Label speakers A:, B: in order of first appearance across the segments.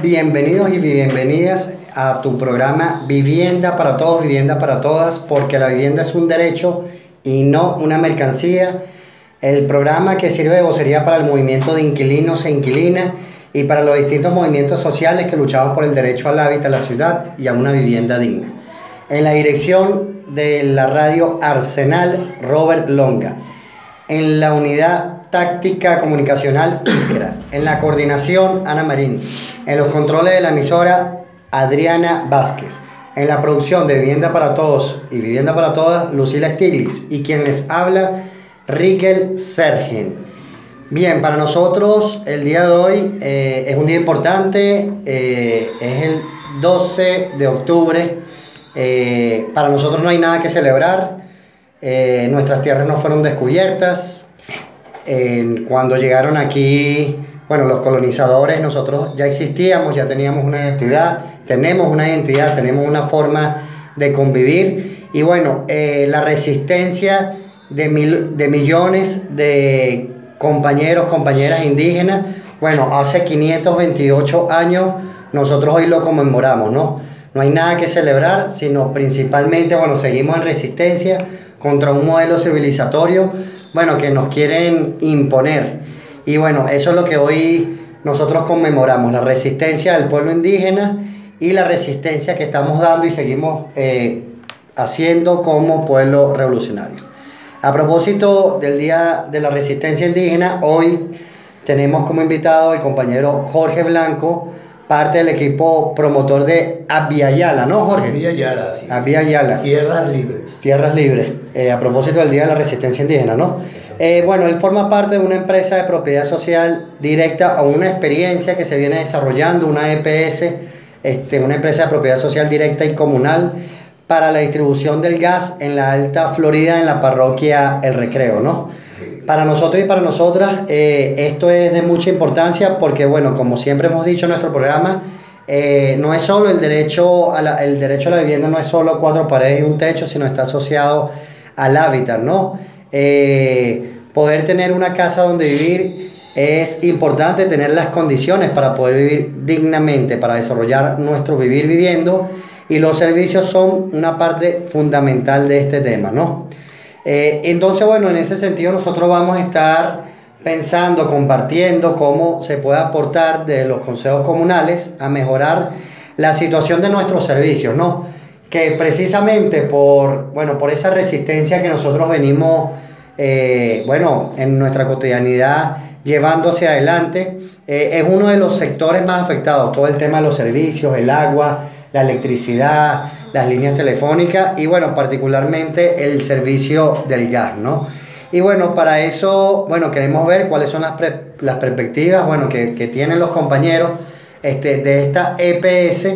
A: Bienvenidos y bienvenidas a tu programa Vivienda para Todos, Vivienda para Todas, porque la vivienda es un derecho y no una mercancía. El programa que sirve de vocería para el movimiento de inquilinos e inquilinas y para los distintos movimientos sociales que luchamos por el derecho al hábitat a la ciudad y a una vivienda digna. En la dirección de la radio Arsenal, Robert Longa. En la unidad táctica comunicacional En la coordinación, Ana Marín. En los controles de la emisora, Adriana Vázquez. En la producción de Vivienda para Todos y Vivienda para Todas, Lucila Stiglitz. Y quien les habla, Riquel Sergen. Bien, para nosotros el día de hoy eh, es un día importante, eh, es el 12 de octubre. Eh, para nosotros no hay nada que celebrar, nuestras tierras no fueron descubiertas, cuando llegaron aquí, bueno, los colonizadores, nosotros ya existíamos, ya teníamos una identidad, tenemos una identidad, tenemos una forma de convivir y bueno, eh, la resistencia de, mil, de millones de compañeros, compañeras indígenas, bueno, hace 528 años nosotros hoy lo conmemoramos, ¿no? No hay nada que celebrar, sino principalmente, bueno, seguimos en resistencia contra un modelo civilizatorio bueno, que nos quieren imponer. Y bueno, eso es lo que hoy nosotros conmemoramos, la resistencia del pueblo indígena y la resistencia que estamos dando y seguimos eh, haciendo como pueblo revolucionario. A propósito del Día de la Resistencia Indígena, hoy tenemos como invitado al compañero Jorge Blanco, parte del equipo promotor de Aviala, ¿no, Jorge?
B: Aviala, sí.
A: Aviala.
B: Tierras libres.
A: Tierras libres, eh, a propósito del Día de la Resistencia Indígena, ¿no? Eh, bueno, él forma parte de una empresa de propiedad social directa o una experiencia que se viene desarrollando, una EPS, este, una empresa de propiedad social directa y comunal para la distribución del gas en la Alta Florida, en la parroquia El Recreo, ¿no? Para nosotros y para nosotras eh, esto es de mucha importancia porque, bueno, como siempre hemos dicho en nuestro programa, eh, no es solo el derecho, a la, el derecho a la vivienda, no es solo cuatro paredes y un techo, sino está asociado al hábitat, ¿no? Eh, poder tener una casa donde vivir es importante tener las condiciones para poder vivir dignamente, para desarrollar nuestro vivir viviendo y los servicios son una parte fundamental de este tema, ¿no? Eh, entonces, bueno, en ese sentido nosotros vamos a estar pensando, compartiendo cómo se puede aportar de los consejos comunales a mejorar la situación de nuestros servicios, ¿no? Que precisamente por, bueno, por esa resistencia que nosotros venimos, eh, bueno, en nuestra cotidianidad llevando hacia adelante, eh, es uno de los sectores más afectados, todo el tema de los servicios, el agua, la electricidad, las líneas telefónicas y bueno, particularmente el servicio del gas, ¿no? Y bueno, para eso, bueno, queremos ver cuáles son las, las perspectivas, bueno, que, que, tienen los compañeros este, de esta EPS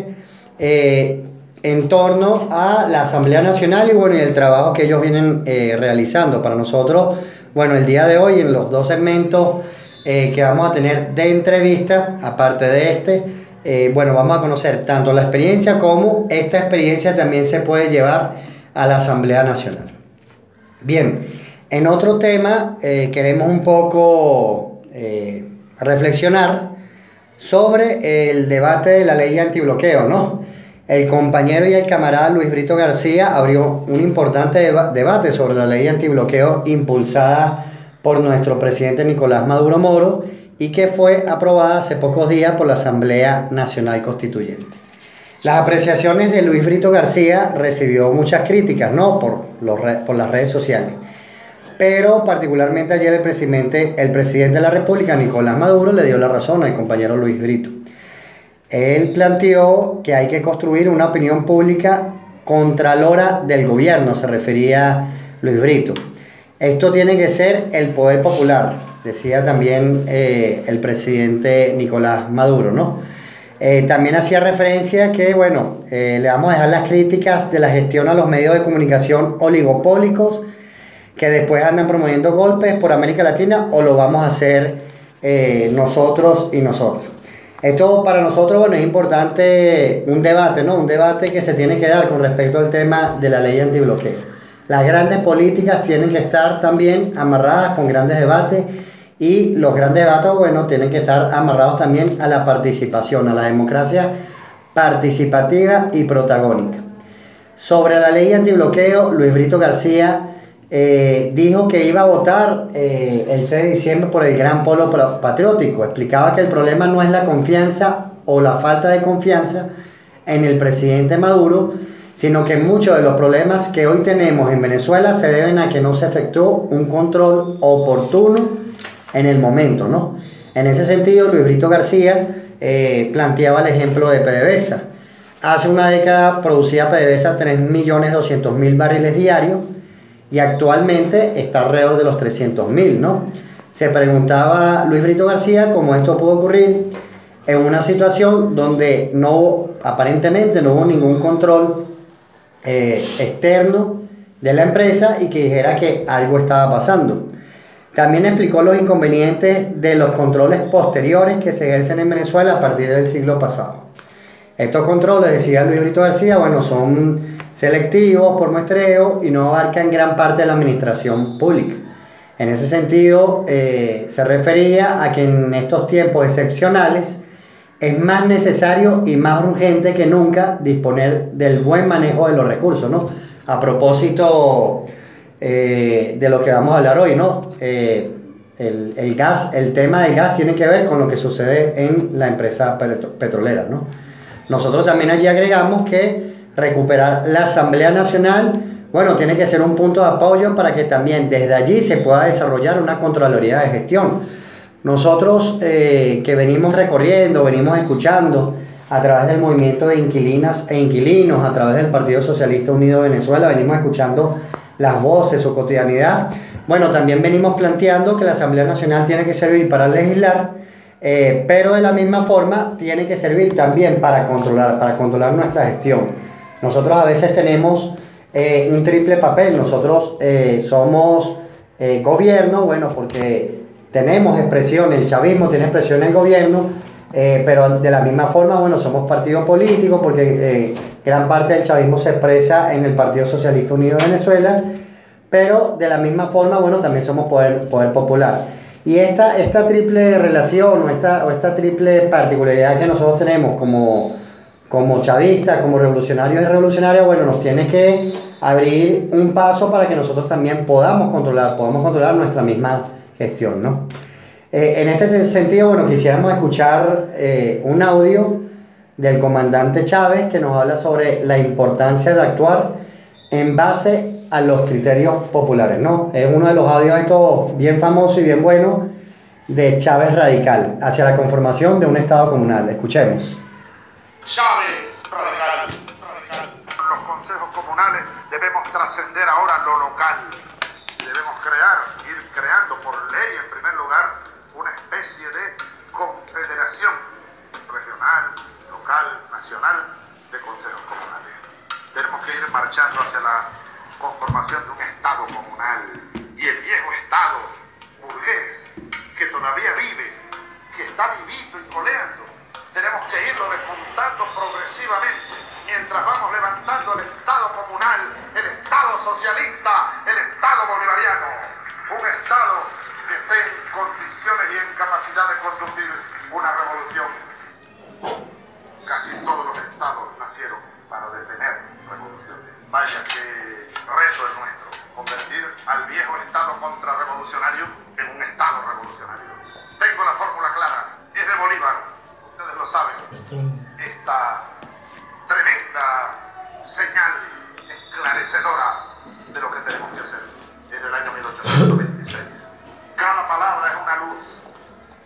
A: eh, en torno a la Asamblea Nacional y bueno, y el trabajo que ellos vienen eh, realizando. Para nosotros, bueno, el día de hoy en los dos segmentos eh, que vamos a tener de entrevista, aparte de este, eh, bueno, vamos a conocer tanto la experiencia como esta experiencia también se puede llevar a la Asamblea Nacional. Bien, en otro tema eh, queremos un poco eh, reflexionar sobre el debate de la ley antibloqueo, ¿no? El compañero y el camarada Luis Brito García abrió un importante debate sobre la ley antibloqueo impulsada por nuestro presidente Nicolás Maduro Moro y que fue aprobada hace pocos días por la Asamblea Nacional Constituyente. Las apreciaciones de Luis Brito García recibió muchas críticas, ¿no? Por, las redes sociales. Pero particularmente ayer el presidente, el presidente de la República, Nicolás Maduro, le dio la razón al compañero Luis Brito. Él planteó que hay que construir una opinión pública contralora del gobierno, se refería Luis Brito. Esto tiene que ser el poder popular, decía también eh, el presidente Nicolás Maduro, ¿no? Eh, también hacía referencia que, bueno, eh, le vamos a dejar las críticas de la gestión a los medios de comunicación oligopólicos que después andan promoviendo golpes por América Latina o lo vamos a hacer nosotros y nosotros. Esto para nosotros, bueno, es importante un debate, ¿no? Un debate que se tiene que dar con respecto al tema de la ley antibloqueo. Las grandes políticas tienen que estar también amarradas con grandes debates y los grandes datos, bueno, tienen que estar amarrados también a la participación, a la democracia participativa y protagónica. Sobre la ley antibloqueo, Luis Brito García eh, dijo que iba a votar eh, el 6 de diciembre por el Gran Polo Patriótico. Explicaba que el problema no es la confianza o la falta de confianza en el presidente Maduro, sino que muchos de los problemas que hoy tenemos en Venezuela se deben a que no se efectuó un control oportuno en el momento, ¿no? En ese sentido, Luis Brito García eh, planteaba el ejemplo de PDVSA. Hace una década producía PDVSA 3.200.000 barriles diarios y actualmente está alrededor de los 300.000, ¿no? Se preguntaba Luis Brito García cómo esto pudo ocurrir en una situación donde no, aparentemente no hubo ningún control eh, externo de la empresa y que dijera que algo estaba pasando. También explicó los inconvenientes de los controles posteriores que se ejercen en Venezuela a partir del siglo pasado. Estos controles, decía Luis Brito García, bueno, son selectivos por muestreo y no abarcan gran parte de la administración pública. En ese sentido, eh, se refería a que en estos tiempos excepcionales es más necesario y más urgente que nunca disponer del buen manejo de los recursos, ¿no? A propósito eh, de lo que vamos a hablar hoy, ¿no? Eh, el, gas, el tema del gas tiene que ver con lo que sucede en la empresa petrolera, ¿no? Nosotros también allí agregamos que recuperar la Asamblea Nacional, bueno, tiene que ser un punto de apoyo para que también desde allí se pueda desarrollar una Contraloría de Gestión. Nosotros eh, que venimos recorriendo, venimos escuchando a través del movimiento de inquilinas e inquilinos, a través del Partido Socialista Unido de Venezuela, venimos escuchando las voces, su cotidianidad. Bueno, también venimos planteando que la Asamblea Nacional tiene que servir para legislar, eh, pero de la misma forma tiene que servir también para controlar, para controlar nuestra gestión. Nosotros a veces tenemos eh, un triple papel, nosotros somos gobierno, bueno, porque tenemos expresión, el chavismo tiene expresión en el gobierno, pero de la misma forma, bueno, somos partido político porque Gran parte del chavismo se expresa en el Partido Socialista Unido de Venezuela, pero de la misma forma, bueno, también somos poder, poder popular. Y esta, esta triple relación o esta, o esta triple particularidad que nosotros tenemos como, como chavistas, como revolucionarios y revolucionarias, bueno, nos tiene que abrir un paso para que nosotros también podamos controlar, podamos controlar nuestra misma gestión, ¿no? Eh, en este sentido, bueno, quisiéramos escuchar eh, un audio del comandante Chávez que nos habla sobre la importancia de actuar en base a los criterios populares, ¿no? Es uno de los audios estos bien famoso y bien bueno de Chávez Radical hacia la conformación de un Estado comunal. Escuchemos.
B: Chávez Radical. Los consejos comunales debemos trascender ahora lo local. Debemos crear, creando por ley en primer lugar, una especie de confederación regional, local, nacional de consejos comunales. Tenemos que ir marchando hacia la conformación de un Estado comunal y el viejo Estado burgués que todavía vive, que está vivito y coleando, tenemos que irlo despuntando progresivamente mientras vamos levantando el Estado comunal, el Estado socialista, el Estado bolivariano, un Estado que esté en condiciones y en capacidad de conducir una revolución casi todos los estados nacieron para detener revoluciones. Vaya que reto es nuestro, convertir al viejo estado contrarrevolucionario en un estado revolucionario. Tengo la fórmula clara, es de Bolívar, ustedes lo saben. Esta tremenda señal esclarecedora de lo que tenemos que hacer desde el año 1826. Cada palabra es una luz,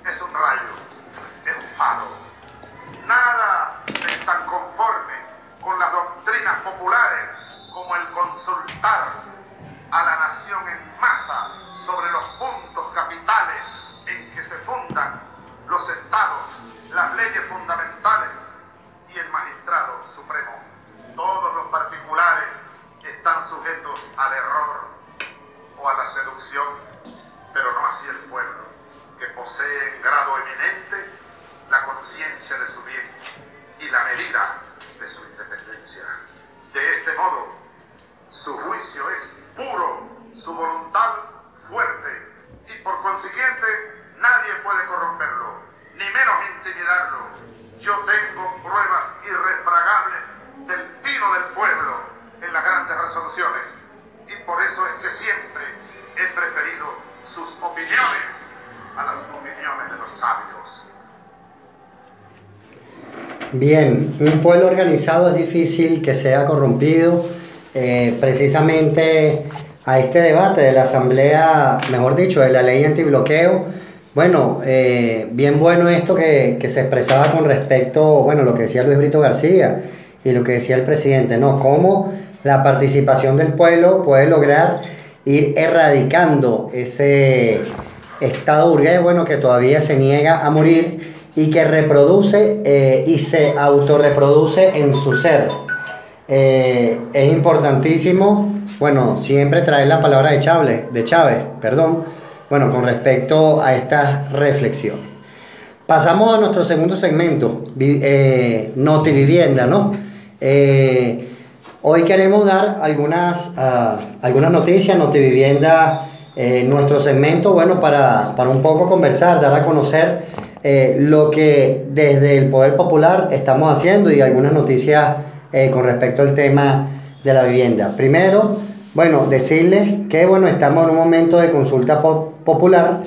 B: es un rayo, de su independencia. De este modo, su juicio es puro, su voluntad fuerte y por consiguiente Nadie puede corromperlo, ni menos intimidarlo. Yo tengo pruebas irrefragables del tino del pueblo en las grandes resoluciones. Y por eso es que siempre he preferido sus opiniones a las opiniones de los sabios.
A: Bien, un pueblo organizado es difícil que sea corrompido. Eh, precisamente a este debate de la Asamblea, mejor dicho, de la ley antibloqueo, bueno, eh, bien bueno esto que, que, se expresaba con respecto, bueno, lo que decía Luis Brito García y lo que decía el presidente, ¿no? Cómo la participación del pueblo puede lograr ir erradicando ese estado burgués, bueno, que todavía se niega a morir y que reproduce eh, y se autorreproduce en su ser. Eh, es importantísimo, bueno, siempre traer la palabra de Chávez, de Chávez, perdón, bueno, con respecto a esta reflexión. Pasamos a nuestro segundo segmento, eh, Vivienda, ¿no? Eh, hoy queremos dar algunas, uh, algunas noticias, Notivivienda, eh, nuestro segmento, bueno, para, para un poco conversar, dar a conocer eh, lo que desde el Poder Popular estamos haciendo y algunas noticias eh, con respecto al tema de la vivienda. Primero, bueno, decirles que bueno, estamos en un momento de consulta popular.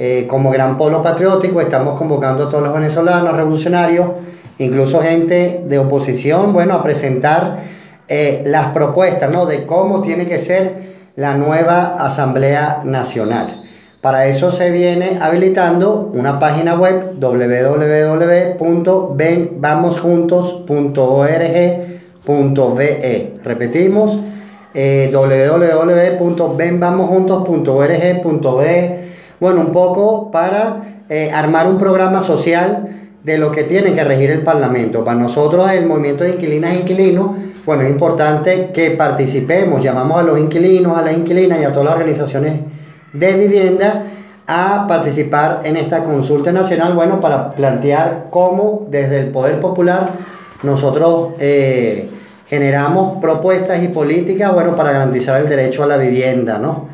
A: Eh, como gran polo patriótico estamos convocando a todos los venezolanos revolucionarios, incluso gente de oposición, bueno, a presentar las propuestas ¿no? de cómo tiene que ser la nueva Asamblea Nacional. Para eso se viene habilitando una página web www.venvamosjuntos.org.be. Repetimos, eh, www.venvamosjuntos.org.be. Bueno, un poco para eh, armar un programa social de lo que tiene que regir el Parlamento. Para nosotros, el movimiento de inquilinas e inquilinos, bueno, es importante que participemos, llamamos a los inquilinos, a las inquilinas y a todas las organizaciones de vivienda a participar en esta consulta nacional, bueno, para plantear cómo desde el Poder Popular nosotros eh, generamos propuestas y políticas, bueno, para garantizar el derecho a la vivienda, ¿no?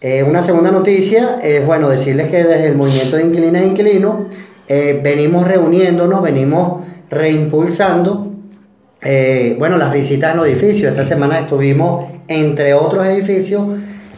A: Eh, una segunda noticia es, bueno, decirles que desde el movimiento de inquilinas e inquilinos eh, venimos reuniéndonos, venimos reimpulsando, bueno, las visitas en los edificios. Esta semana estuvimos, entre otros edificios,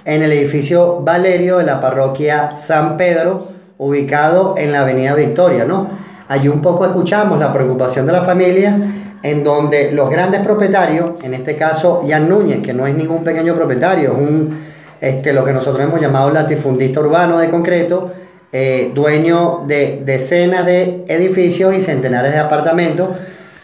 A: en el edificio Valerio de la parroquia San Pedro, ubicado en la avenida Victoria, ¿no? Allí un poco escuchamos la preocupación de la familia, en donde los grandes propietarios, en este caso Jan Núñez, que no es ningún pequeño propietario, es un, este, lo que nosotros hemos llamado latifundista urbano de concreto, eh, dueño de decenas de edificios y centenares de apartamentos,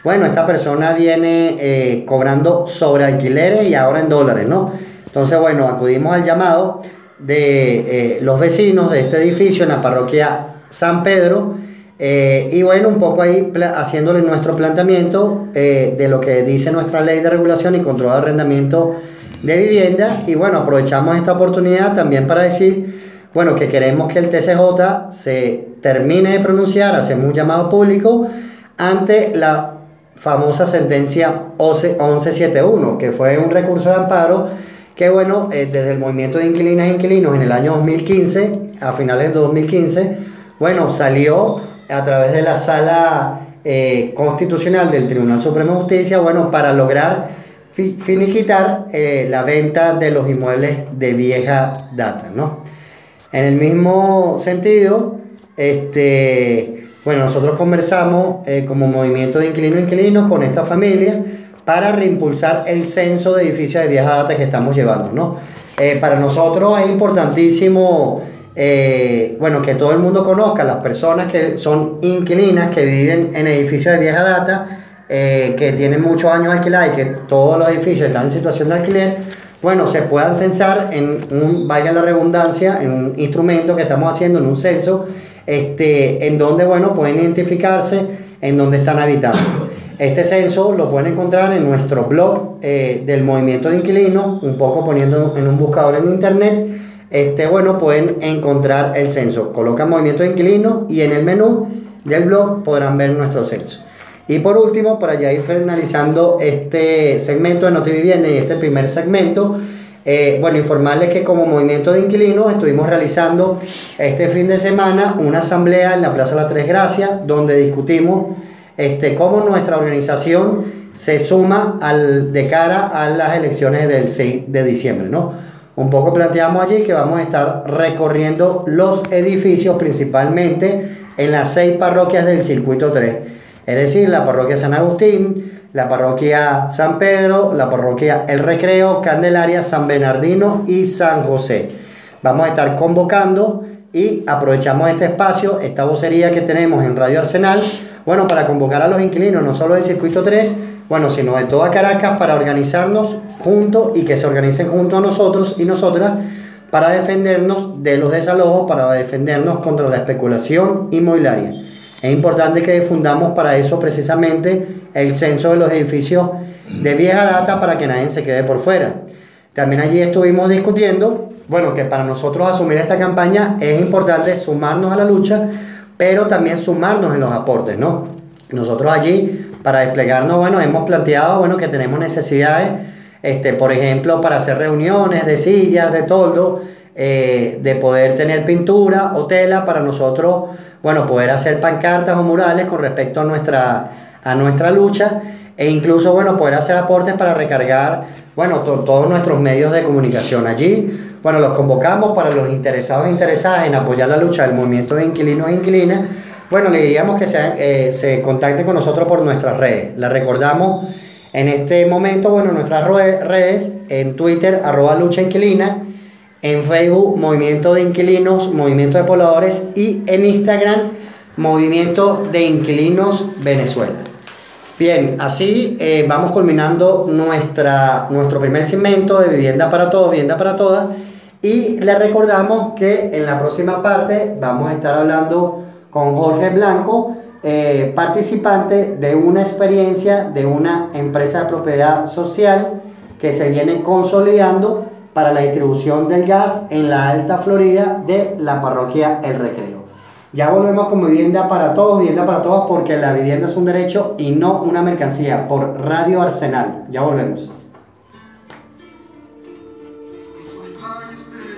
A: bueno, esta persona viene eh, cobrando sobre alquileres y ahora en dólares, ¿no? Entonces, bueno, acudimos al llamado de eh, los vecinos de este edificio en la parroquia San Pedro. Eh, y bueno, un poco ahí haciéndole nuestro planteamiento eh, de lo que dice nuestra ley de regulación y control de arrendamiento de vivienda. Y bueno, aprovechamos esta oportunidad también para decir, bueno, que queremos que el TCJ se termine de pronunciar, hacemos un llamado público ante la famosa sentencia 1171, que fue un recurso de amparo que bueno, eh, desde el movimiento de inquilinas e inquilinos en el año 2015, a finales de 2015, bueno, salió a través de la sala eh, constitucional del Tribunal Supremo de Justicia, bueno, para lograr finiquitar eh, la venta de los inmuebles de vieja data, ¿no? En el mismo sentido, este, bueno, nosotros conversamos como movimiento de inquilinos e inquilinos con esta familia, para reimpulsar el censo de edificios de vieja data que estamos llevando, ¿no? Eh, para nosotros es importantísimo, eh, bueno, que todo el mundo conozca las personas que son inquilinas, que viven en edificios de vieja data, eh, que tienen muchos años alquilados y que todos los edificios están en situación de alquiler, bueno, se puedan censar en un, vaya la redundancia, en un instrumento que estamos haciendo, en un censo, este, en donde, bueno, pueden identificarse en donde están habitando. Este censo lo pueden encontrar en nuestro blog eh, del movimiento de inquilinos, un poco poniendo en un buscador en internet. Este, bueno, pueden encontrar el censo. Colocan movimiento de inquilinos y en el menú del blog podrán ver nuestro censo. Y por último, para ya ir finalizando este segmento de Notivivienda y este primer segmento, Eh, bueno, informarles que como movimiento de inquilinos estuvimos realizando este fin de semana una asamblea en la Plaza de las Tres Gracias, donde discutimos este, cómo nuestra organización se suma de cara a las elecciones del 6 de diciembre, ¿no? Un poco planteamos allí que vamos a estar recorriendo los edificios principalmente en las seis parroquias del circuito 3, es decir, la parroquia San Agustín, la parroquia San Pedro, la parroquia El Recreo, Candelaria, San Bernardino y San José. Vamos a estar convocando y aprovechamos este espacio, esta vocería que tenemos en Radio Arsenal, bueno, para convocar a los inquilinos, no solo del circuito 3, bueno, sino de toda Caracas, para organizarnos juntos y que se organicen junto a nosotros y nosotras para defendernos de los desalojos, para defendernos contra la especulación inmobiliaria. Es importante que difundamos para eso precisamente el censo de los edificios de vieja data para que nadie se quede por fuera. También allí estuvimos discutiendo, bueno, que para nosotros asumir esta campaña es importante sumarnos a la lucha, pero también sumarnos en los aportes, ¿no? Nosotros allí, para desplegarnos, bueno, hemos planteado, bueno, que tenemos necesidades, este, por ejemplo, para hacer reuniones de sillas, de toldo, eh, de poder tener pintura o tela para nosotros, bueno, poder hacer pancartas o murales con respecto a nuestra, a nuestra lucha e incluso, bueno, poder hacer aportes para recargar, bueno, todos nuestros medios de comunicación allí. Bueno, los convocamos para los interesados e interesadas en apoyar la lucha del movimiento de inquilinos e inquilinas. Bueno, le diríamos que se, eh, se contacten con nosotros por nuestras redes. La recordamos en este momento, bueno, nuestras redes, en Twitter, arroba lucha inquilina, en Facebook, Movimiento de Inquilinos, Movimiento de Pobladores y en Instagram, Movimiento de Inquilinos Venezuela. Bien, así eh, vamos culminando nuestra, nuestro primer segmento de Vivienda para Todos, Vivienda para Todas. Y le recordamos que en la próxima parte vamos a estar hablando con Jorge Blanco, eh, participante de una experiencia de una empresa de propiedad social que se viene consolidando para la distribución del gas en la Alta Florida de la parroquia El Recreo. Ya volvemos con vivienda para todos, vivienda para todos, porque la vivienda es un derecho y no una mercancía, por Radio Arsenal. Ya volvemos.